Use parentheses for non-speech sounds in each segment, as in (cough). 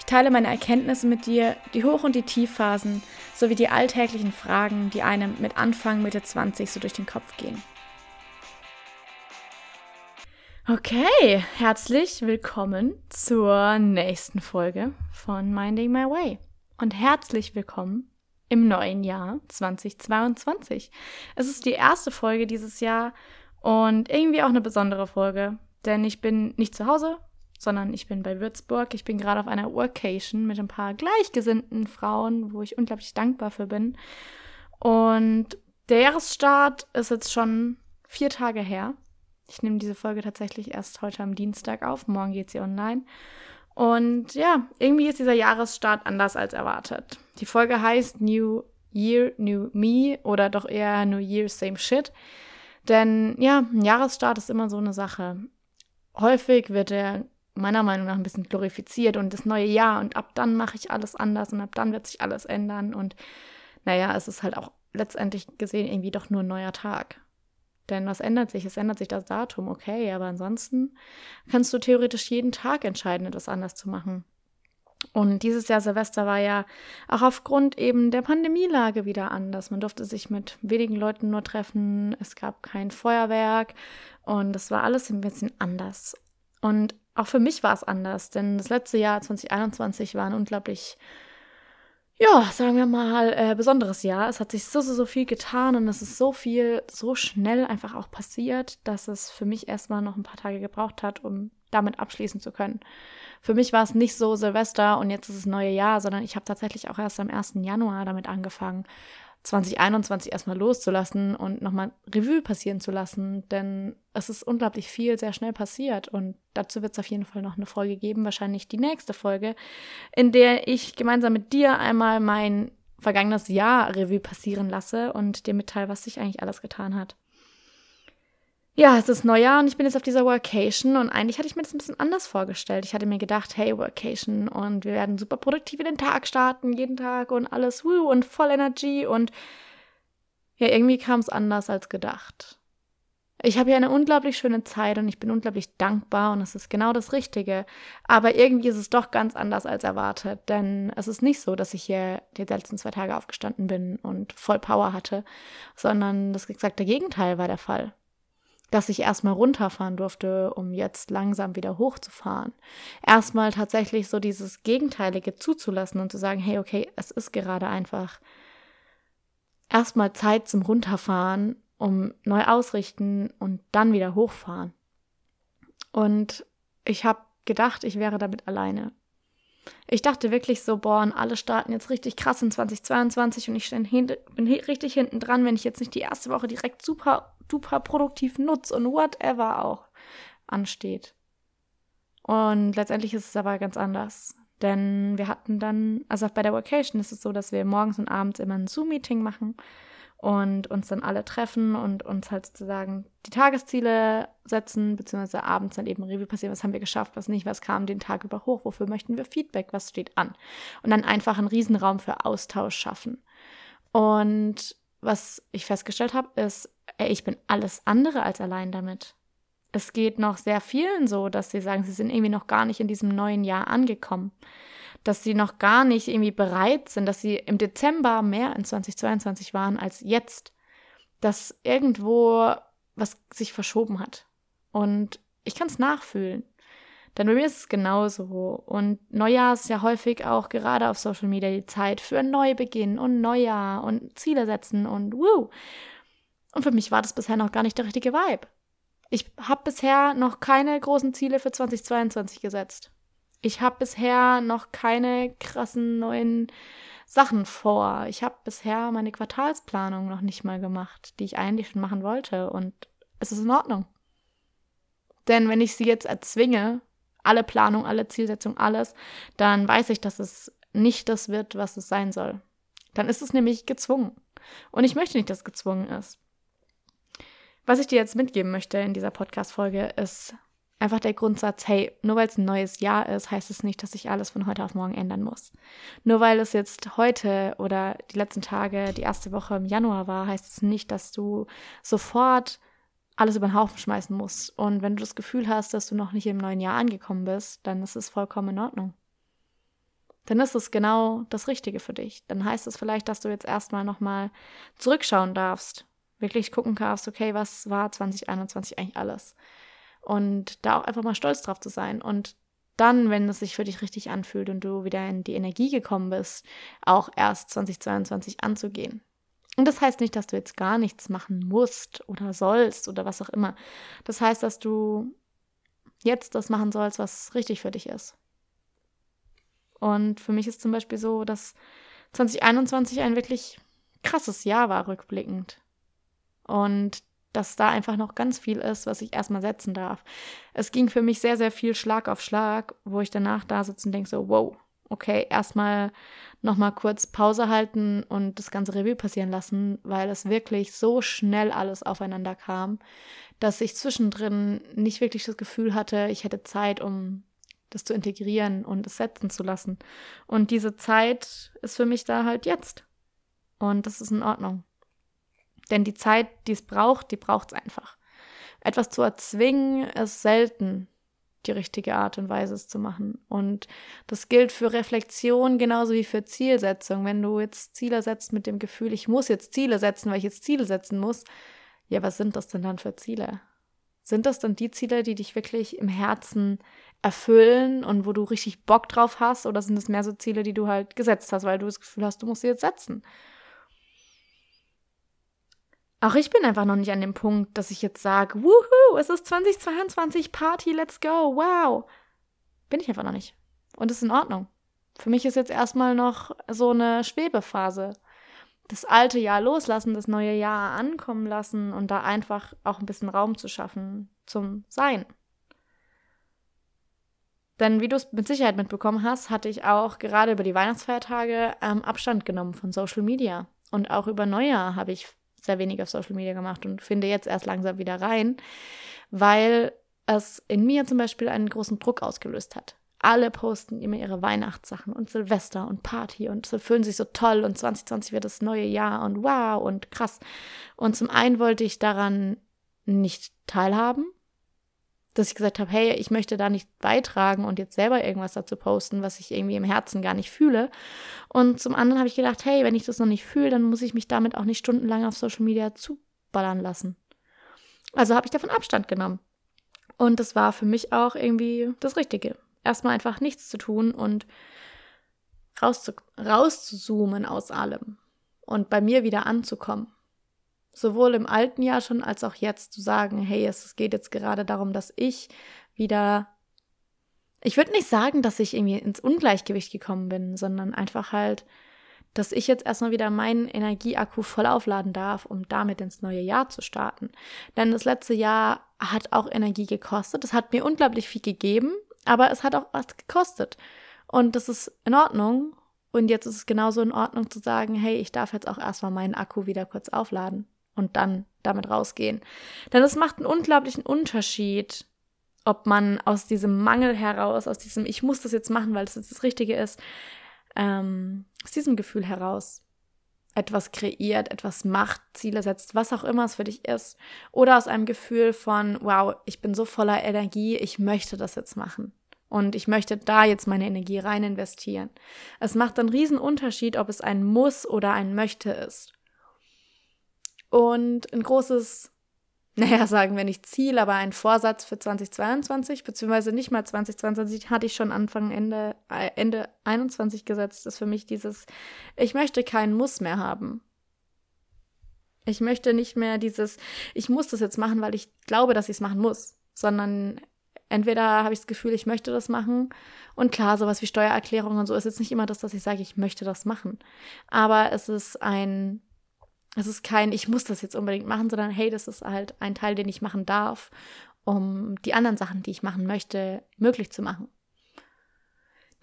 Ich teile meine Erkenntnisse mit dir, die Hoch- und die Tiefphasen, sowie die alltäglichen Fragen, die einem mit Anfang, Mitte 20 so durch den Kopf gehen. Okay, herzlich willkommen zur nächsten Folge von Minding My Way und herzlich willkommen im neuen Jahr 2022. Es ist die erste Folge dieses Jahr und irgendwie auch eine besondere Folge, denn ich bin nicht zu Hause, sondern ich bin bei Würzburg. Ich bin gerade auf einer Workation mit ein paar gleichgesinnten Frauen, wo ich unglaublich dankbar für bin. Und der Jahresstart ist jetzt schon vier Tage her. Ich nehme diese Folge tatsächlich erst heute am Dienstag auf. Morgen geht sie online. Und ja, irgendwie ist dieser Jahresstart anders als erwartet. Die Folge heißt New Year, New Me oder doch eher New Year, Same Shit. Denn ja, ein Jahresstart ist immer so eine Sache. Häufig wird er meiner Meinung nach ein bisschen glorifiziert und das neue Jahr und ab dann mache ich alles anders und ab dann wird sich alles ändern und naja, es ist halt auch letztendlich gesehen irgendwie doch nur ein neuer Tag. Denn was ändert sich? Es ändert sich das Datum, okay, aber ansonsten kannst du theoretisch jeden Tag entscheiden, etwas anders zu machen. Und dieses Jahr Silvester war ja auch aufgrund eben der Pandemielage wieder anders. Man durfte sich mit wenigen Leuten nur treffen, es gab kein Feuerwerk und das war alles ein bisschen anders. Und auch für mich war es anders, denn das letzte Jahr 2021 war ein unglaublich ja, sagen wir mal, äh, besonderes Jahr. Es hat sich so, so, so viel getan und es ist so viel, so schnell einfach auch passiert, dass es für mich erstmal noch ein paar Tage gebraucht hat, um damit abschließen zu können. Für mich war es nicht so Silvester und jetzt ist es neue Jahr, sondern ich habe tatsächlich auch erst am 1. Januar damit angefangen, 2021 erstmal loszulassen und nochmal Revue passieren zu lassen, denn es ist unglaublich viel sehr schnell passiert und dazu wird es auf jeden Fall noch eine Folge geben, wahrscheinlich die nächste Folge, in der ich gemeinsam mit dir einmal mein vergangenes Jahr Revue passieren lasse und dir mitteile, was sich eigentlich alles getan hat ja, es ist Neujahr und ich bin jetzt auf dieser Workation und eigentlich hatte ich mir das ein bisschen anders vorgestellt. Ich hatte mir gedacht, hey, Workation und wir werden super produktiv in den Tag starten, jeden Tag und alles, woo, und voll Energy und ja, irgendwie kam es anders als gedacht. Ich habe hier eine unglaublich schöne Zeit und ich bin unglaublich dankbar und es ist genau das Richtige. Aber irgendwie ist es doch ganz anders als erwartet, denn es ist nicht so, dass ich hier die letzten zwei Tage aufgestanden bin und voll Power hatte, sondern das exakte Gegenteil war der Fall dass ich erstmal runterfahren durfte, um jetzt langsam wieder hochzufahren. Erstmal tatsächlich so dieses Gegenteilige zuzulassen und zu sagen, hey, okay, es ist gerade einfach erstmal Zeit zum Runterfahren, um neu ausrichten und dann wieder hochfahren. Und ich habe gedacht, ich wäre damit alleine. Ich dachte wirklich so, boah, und alle starten jetzt richtig krass in 2022 und ich bin richtig hinten dran, wenn ich jetzt nicht die erste Woche direkt super duper produktiv nutze und whatever auch ansteht. Und letztendlich ist es aber ganz anders. Denn wir hatten dann, also bei der Vacation ist es so, dass wir morgens und abends immer ein Zoom-Meeting machen und uns dann alle treffen und uns halt sozusagen die Tagesziele setzen, beziehungsweise abends dann eben Revue passieren, was haben wir geschafft, was nicht, was kam den Tag über hoch, wofür möchten wir Feedback, was steht an. Und dann einfach einen Riesenraum für Austausch schaffen. Und was ich festgestellt habe, ist, ey, ich bin alles andere als allein damit. Es geht noch sehr vielen so, dass sie sagen, sie sind irgendwie noch gar nicht in diesem neuen Jahr angekommen. Dass sie noch gar nicht irgendwie bereit sind, dass sie im Dezember mehr in 2022 waren als jetzt. Dass irgendwo was sich verschoben hat. Und ich kann es nachfühlen. Denn bei mir ist es genauso. Und Neujahr ist ja häufig auch gerade auf Social Media die Zeit für einen Neubeginn und Neujahr und Ziele setzen und woo. Und für mich war das bisher noch gar nicht der richtige Vibe. Ich habe bisher noch keine großen Ziele für 2022 gesetzt. Ich habe bisher noch keine krassen neuen Sachen vor. Ich habe bisher meine Quartalsplanung noch nicht mal gemacht, die ich eigentlich schon machen wollte. Und es ist in Ordnung. Denn wenn ich sie jetzt erzwinge, alle Planung, alle Zielsetzung, alles, dann weiß ich, dass es nicht das wird, was es sein soll. Dann ist es nämlich gezwungen. Und ich möchte nicht, dass gezwungen ist. Was ich dir jetzt mitgeben möchte in dieser Podcast-Folge ist einfach der Grundsatz, hey, nur weil es ein neues Jahr ist, heißt es nicht, dass ich alles von heute auf morgen ändern muss. Nur weil es jetzt heute oder die letzten Tage, die erste Woche im Januar war, heißt es nicht, dass du sofort alles über den Haufen schmeißen musst. Und wenn du das Gefühl hast, dass du noch nicht im neuen Jahr angekommen bist, dann ist es vollkommen in Ordnung. Dann ist es genau das Richtige für dich. Dann heißt es vielleicht, dass du jetzt erstmal nochmal zurückschauen darfst. Wirklich gucken darfst, okay, was war 2021 eigentlich alles? Und da auch einfach mal stolz drauf zu sein. Und dann, wenn es sich für dich richtig anfühlt und du wieder in die Energie gekommen bist, auch erst 2022 anzugehen. Und das heißt nicht, dass du jetzt gar nichts machen musst oder sollst oder was auch immer. Das heißt, dass du jetzt das machen sollst, was richtig für dich ist. Und für mich ist zum Beispiel so, dass 2021 ein wirklich krasses Jahr war, rückblickend. Und dass da einfach noch ganz viel ist, was ich erstmal setzen darf. Es ging für mich sehr, sehr viel Schlag auf Schlag, wo ich danach da sitze und denke so, wow, okay, erstmal nochmal kurz Pause halten und das ganze Revue passieren lassen, weil es wirklich so schnell alles aufeinander kam, dass ich zwischendrin nicht wirklich das Gefühl hatte, ich hätte Zeit, um das zu integrieren und es setzen zu lassen. Und diese Zeit ist für mich da halt jetzt. Und das ist in Ordnung. Denn die Zeit, die es braucht, die braucht es einfach. Etwas zu erzwingen, ist selten die richtige Art und Weise es zu machen. Und das gilt für Reflexion genauso wie für Zielsetzung. Wenn du jetzt Ziele setzt mit dem Gefühl, ich muss jetzt Ziele setzen, weil ich jetzt Ziele setzen muss, ja, was sind das denn dann für Ziele? Sind das dann die Ziele, die dich wirklich im Herzen erfüllen und wo du richtig Bock drauf hast? Oder sind es mehr so Ziele, die du halt gesetzt hast, weil du das Gefühl hast, du musst sie jetzt setzen? Auch ich bin einfach noch nicht an dem Punkt, dass ich jetzt sage, wuhu, es ist 2022 Party, let's go, wow. Bin ich einfach noch nicht. Und ist in Ordnung. Für mich ist jetzt erstmal noch so eine Schwebephase. Das alte Jahr loslassen, das neue Jahr ankommen lassen und da einfach auch ein bisschen Raum zu schaffen zum Sein. Denn wie du es mit Sicherheit mitbekommen hast, hatte ich auch gerade über die Weihnachtsfeiertage ähm, Abstand genommen von Social Media. Und auch über Neujahr habe ich sehr wenig auf Social Media gemacht und finde jetzt erst langsam wieder rein, weil es in mir zum Beispiel einen großen Druck ausgelöst hat. Alle posten immer ihre Weihnachtssachen und Silvester und Party und sie fühlen sich so toll und 2020 wird das neue Jahr und wow und krass. Und zum einen wollte ich daran nicht teilhaben, dass ich gesagt habe, hey, ich möchte da nicht beitragen und jetzt selber irgendwas dazu posten, was ich irgendwie im Herzen gar nicht fühle. Und zum anderen habe ich gedacht, hey, wenn ich das noch nicht fühle, dann muss ich mich damit auch nicht stundenlang auf Social Media zuballern lassen. Also habe ich davon Abstand genommen. Und das war für mich auch irgendwie das Richtige. Erstmal einfach nichts zu tun und rauszu rauszuzoomen aus allem und bei mir wieder anzukommen sowohl im alten Jahr schon als auch jetzt zu sagen, hey, es geht jetzt gerade darum, dass ich wieder, ich würde nicht sagen, dass ich irgendwie ins Ungleichgewicht gekommen bin, sondern einfach halt, dass ich jetzt erstmal wieder meinen Energieakku voll aufladen darf, um damit ins neue Jahr zu starten. Denn das letzte Jahr hat auch Energie gekostet. Es hat mir unglaublich viel gegeben, aber es hat auch was gekostet. Und das ist in Ordnung. Und jetzt ist es genauso in Ordnung zu sagen, hey, ich darf jetzt auch erstmal meinen Akku wieder kurz aufladen und dann damit rausgehen. Denn es macht einen unglaublichen Unterschied, ob man aus diesem Mangel heraus, aus diesem Ich muss das jetzt machen, weil es jetzt das Richtige ist, ähm, aus diesem Gefühl heraus etwas kreiert, etwas macht, Ziele setzt, was auch immer es für dich ist. Oder aus einem Gefühl von, wow, ich bin so voller Energie, ich möchte das jetzt machen. Und ich möchte da jetzt meine Energie rein investieren. Es macht einen riesen Unterschied, ob es ein Muss oder ein Möchte ist. Und ein großes, (laughs) naja, sagen wir nicht Ziel, aber ein Vorsatz für 2022, beziehungsweise nicht mal 2022, hatte ich schon Anfang, Ende, äh, Ende 21 gesetzt, ist für mich dieses, ich möchte keinen Muss mehr haben. Ich möchte nicht mehr dieses, ich muss das jetzt machen, weil ich glaube, dass ich es machen muss, sondern entweder habe ich das Gefühl, ich möchte das machen. Und klar, sowas wie Steuererklärung und so ist jetzt nicht immer das, dass ich sage, ich möchte das machen. Aber es ist ein es ist kein, ich muss das jetzt unbedingt machen, sondern hey, das ist halt ein Teil, den ich machen darf, um die anderen Sachen, die ich machen möchte, möglich zu machen.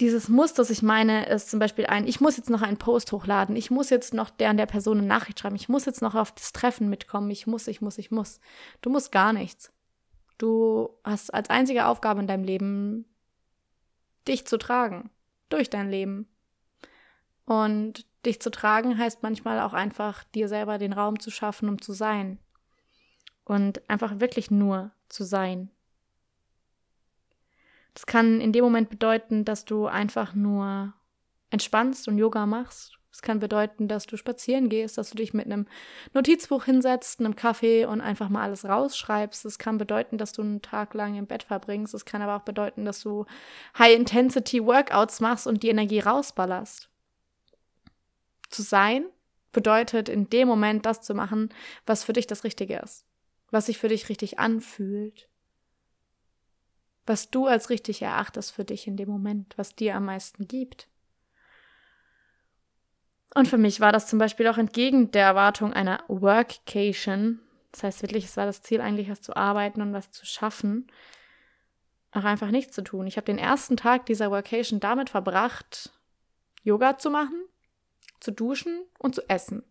dieses Muss, das ich meine, ist zum Beispiel ein, ich muss jetzt noch einen Post hochladen, ich muss jetzt noch der an der Person eine Nachricht schreiben, ich muss jetzt noch auf das Treffen mitkommen, ich muss, ich muss, ich muss. Du musst gar nichts. Du hast als einzige Aufgabe in deinem Leben, dich zu tragen. Durch dein Leben. Und dich zu tragen heißt manchmal auch einfach, dir selber den Raum zu schaffen, um zu sein. Und einfach wirklich nur zu sein. Das kann in dem Moment bedeuten, dass du einfach nur entspannst und Yoga machst. Es kann bedeuten, dass du spazieren gehst, dass du dich mit einem Notizbuch hinsetzt, einem Kaffee und einfach mal alles rausschreibst. Es kann bedeuten, dass du einen Tag lang im Bett verbringst. Es kann aber auch bedeuten, dass du High-Intensity-Workouts machst und die Energie rausballerst. Zu sein bedeutet in dem Moment das zu machen, was für dich das Richtige ist, was sich für dich richtig anfühlt, was du als richtig erachtest für dich in dem Moment, was dir am meisten gibt. Und für mich war das zum Beispiel auch entgegen der Erwartung einer Workcation. Das heißt wirklich, es war das Ziel eigentlich, was zu arbeiten und was zu schaffen, auch einfach nichts zu tun. Ich habe den ersten Tag dieser Workation damit verbracht, Yoga zu machen, zu duschen und zu essen.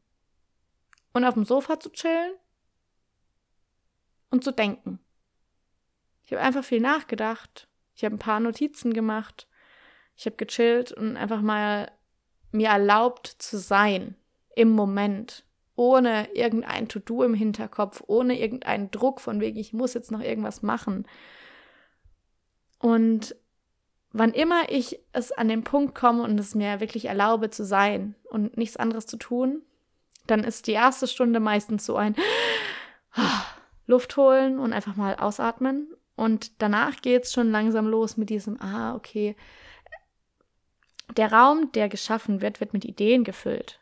Und auf dem Sofa zu chillen und zu denken. Ich habe einfach viel nachgedacht. Ich habe ein paar Notizen gemacht. Ich habe gechillt und einfach mal mir erlaubt zu sein im Moment, ohne irgendein To-Do im Hinterkopf, ohne irgendeinen Druck von wegen, ich muss jetzt noch irgendwas machen. Und wann immer ich es an den Punkt komme und es mir wirklich erlaube zu sein und nichts anderes zu tun, dann ist die erste Stunde meistens so ein (sighs) Luft holen und einfach mal ausatmen und danach geht es schon langsam los mit diesem, ah, okay. Der Raum, der geschaffen wird, wird mit Ideen gefüllt.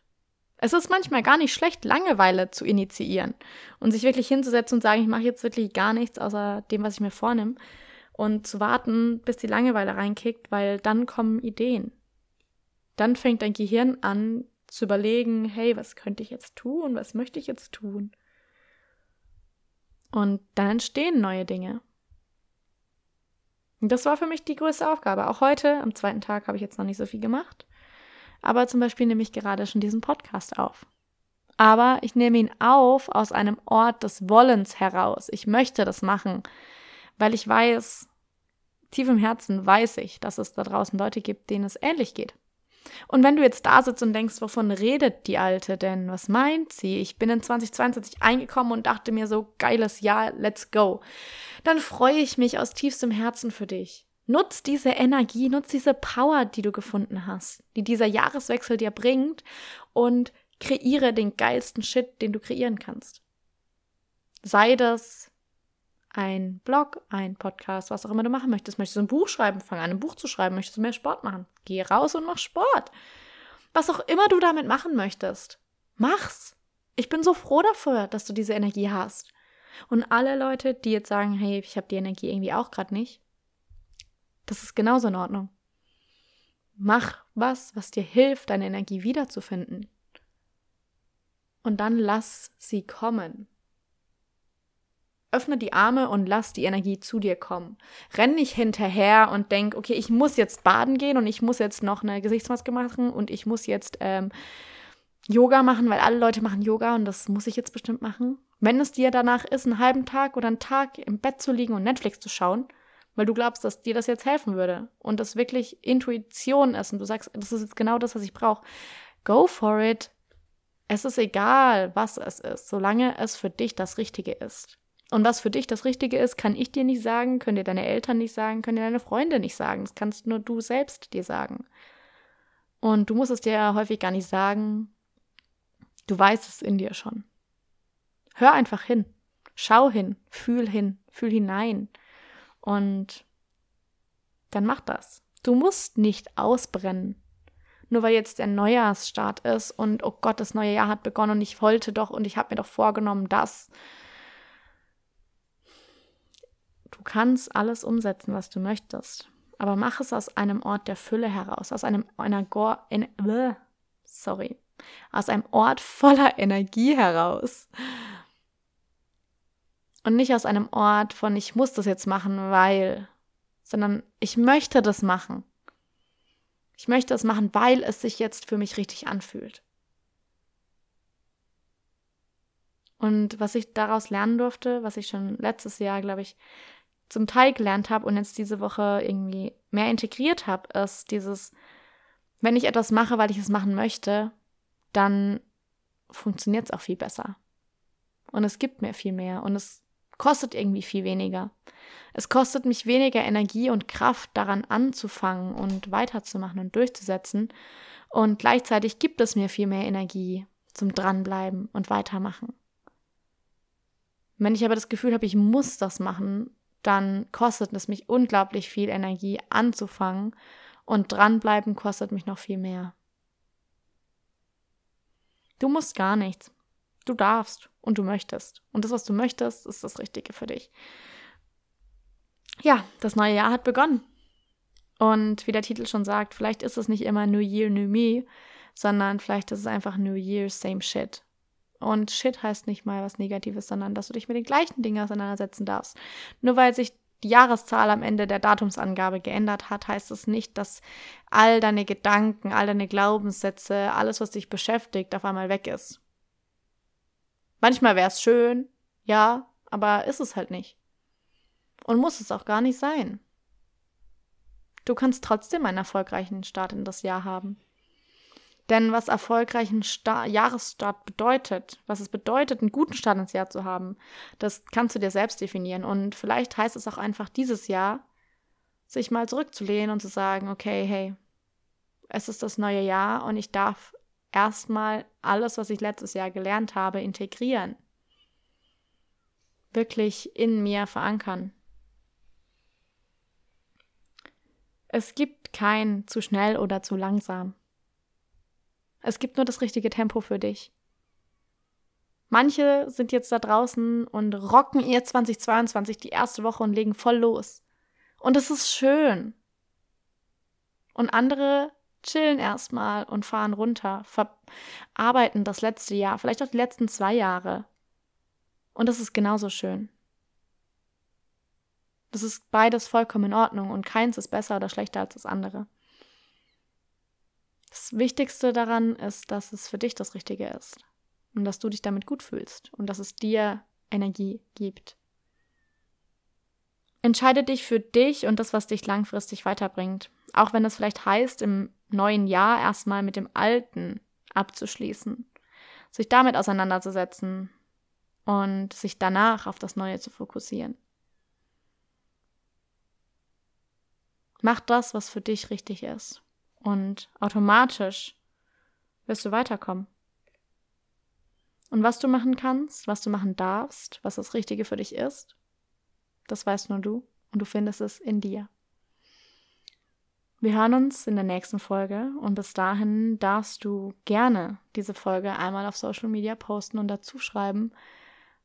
Es ist manchmal gar nicht schlecht, Langeweile zu initiieren und sich wirklich hinzusetzen und sagen, ich mache jetzt wirklich gar nichts außer dem, was ich mir vornehme und zu warten, bis die Langeweile reinkickt, weil dann kommen Ideen. Dann fängt dein Gehirn an zu überlegen, hey, was könnte ich jetzt tun? Was möchte ich jetzt tun? Und dann entstehen neue Dinge. Und das war für mich die größte Aufgabe. Auch heute, am zweiten Tag, habe ich jetzt noch nicht so viel gemacht. Aber zum Beispiel nehme ich gerade schon diesen Podcast auf. Aber ich nehme ihn auf aus einem Ort des Wollens heraus. Ich möchte das machen, weil ich weiß, tief im Herzen weiß ich, dass es da draußen Leute gibt, denen es ähnlich geht. Und wenn du jetzt da sitzt und denkst, wovon redet die Alte denn? Was meint sie? Ich bin in 2022 eingekommen und dachte mir so, geiles Jahr, let's go. Dann freue ich mich aus tiefstem Herzen für dich. Nutz diese Energie, nutz diese Power, die du gefunden hast, die dieser Jahreswechsel dir bringt und kreiere den geilsten Shit, den du kreieren kannst. Sei das ein Blog, ein Podcast, was auch immer du machen möchtest. Möchtest du ein Buch schreiben? Fang an, ein Buch zu schreiben. Möchtest du mehr Sport machen? Geh raus und mach Sport. Was auch immer du damit machen möchtest, mach's. Ich bin so froh dafür, dass du diese Energie hast. Und alle Leute, die jetzt sagen, hey, ich habe die Energie irgendwie auch gerade nicht, das ist genauso in Ordnung. Mach was, was dir hilft, deine Energie wiederzufinden. Und dann lass sie kommen. Öffne die Arme und lass die Energie zu dir kommen. Renn nicht hinterher und denk, okay, ich muss jetzt baden gehen und ich muss jetzt noch eine Gesichtsmaske machen und ich muss jetzt ähm, Yoga machen, weil alle Leute machen Yoga und das muss ich jetzt bestimmt machen. Wenn es dir danach ist, einen halben Tag oder einen Tag im Bett zu liegen und Netflix zu schauen, weil du glaubst, dass dir das jetzt helfen würde und das wirklich Intuition ist und du sagst, das ist jetzt genau das, was ich brauche. Go for it. Es ist egal, was es ist, solange es für dich das Richtige ist. Und was für dich das Richtige ist, kann ich dir nicht sagen, können dir deine Eltern nicht sagen, können dir deine Freunde nicht sagen. Das kannst nur du selbst dir sagen. Und du musst es dir häufig gar nicht sagen. Du weißt es in dir schon. Hör einfach hin. Schau hin. Fühl hin. Fühl hinein. Und dann mach das. Du musst nicht ausbrennen. Nur weil jetzt der Neujahrsstart ist und oh Gott, das neue Jahr hat begonnen und ich wollte doch und ich habe mir doch vorgenommen, das. Du kannst alles umsetzen, was du möchtest, aber mach es aus einem Ort der Fülle heraus, aus einem einer Go in, äh, sorry, aus einem Ort voller Energie heraus. Und nicht aus einem Ort von ich muss das jetzt machen, weil, sondern ich möchte das machen. Ich möchte es machen, weil es sich jetzt für mich richtig anfühlt. Und was ich daraus lernen durfte, was ich schon letztes Jahr, glaube ich, zum Teil gelernt habe und jetzt diese Woche irgendwie mehr integriert habe, ist dieses, wenn ich etwas mache, weil ich es machen möchte, dann funktioniert es auch viel besser. Und es gibt mir viel mehr und es kostet irgendwie viel weniger. Es kostet mich weniger Energie und Kraft, daran anzufangen und weiterzumachen und durchzusetzen. Und gleichzeitig gibt es mir viel mehr Energie zum Dranbleiben und Weitermachen. Wenn ich aber das Gefühl habe, ich muss das machen, dann kostet es mich unglaublich viel Energie anzufangen und dranbleiben kostet mich noch viel mehr. Du musst gar nichts. Du darfst und du möchtest. Und das, was du möchtest, ist das Richtige für dich. Ja, das neue Jahr hat begonnen. Und wie der Titel schon sagt, vielleicht ist es nicht immer New Year, New Me, sondern vielleicht ist es einfach New Year, same shit. Und Shit heißt nicht mal was Negatives, sondern dass du dich mit den gleichen Dingen auseinandersetzen darfst. Nur weil sich die Jahreszahl am Ende der Datumsangabe geändert hat, heißt es das nicht, dass all deine Gedanken, all deine Glaubenssätze, alles, was dich beschäftigt, auf einmal weg ist. Manchmal wäre es schön, ja, aber ist es halt nicht. Und muss es auch gar nicht sein. Du kannst trotzdem einen erfolgreichen Start in das Jahr haben. Denn was erfolgreichen Sta Jahresstart bedeutet, was es bedeutet, einen guten Start ins Jahr zu haben, das kannst du dir selbst definieren. Und vielleicht heißt es auch einfach dieses Jahr, sich mal zurückzulehnen und zu sagen, okay, hey, es ist das neue Jahr und ich darf erstmal alles, was ich letztes Jahr gelernt habe, integrieren. Wirklich in mir verankern. Es gibt kein zu schnell oder zu langsam. Es gibt nur das richtige Tempo für dich. Manche sind jetzt da draußen und rocken ihr 2022 die erste Woche und legen voll los. Und es ist schön. Und andere chillen erstmal und fahren runter, verarbeiten das letzte Jahr, vielleicht auch die letzten zwei Jahre. Und das ist genauso schön. Das ist beides vollkommen in Ordnung und keins ist besser oder schlechter als das andere. Das Wichtigste daran ist, dass es für dich das Richtige ist und dass du dich damit gut fühlst und dass es dir Energie gibt. Entscheide dich für dich und das, was dich langfristig weiterbringt. Auch wenn es vielleicht heißt, im neuen Jahr erstmal mit dem Alten abzuschließen, sich damit auseinanderzusetzen und sich danach auf das Neue zu fokussieren. Mach das, was für dich richtig ist. Und automatisch wirst du weiterkommen. Und was du machen kannst, was du machen darfst, was das Richtige für dich ist, das weißt nur du und du findest es in dir. Wir hören uns in der nächsten Folge und bis dahin darfst du gerne diese Folge einmal auf Social Media posten und dazu schreiben,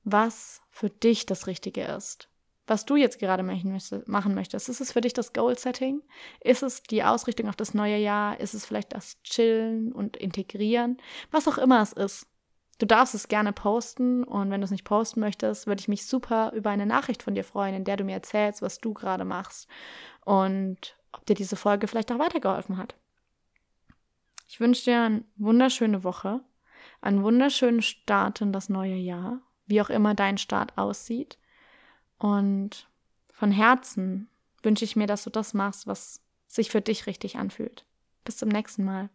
was für dich das Richtige ist was du jetzt gerade machen möchtest. Ist es für dich das Goal-Setting? Ist es die Ausrichtung auf das neue Jahr? Ist es vielleicht das Chillen und Integrieren? Was auch immer es ist. Du darfst es gerne posten und wenn du es nicht posten möchtest, würde ich mich super über eine Nachricht von dir freuen, in der du mir erzählst, was du gerade machst und ob dir diese Folge vielleicht auch weitergeholfen hat. Ich wünsche dir eine wunderschöne Woche, einen wunderschönen Start in das neue Jahr, wie auch immer dein Start aussieht. Und von Herzen wünsche ich mir, dass du das machst, was sich für dich richtig anfühlt. Bis zum nächsten Mal.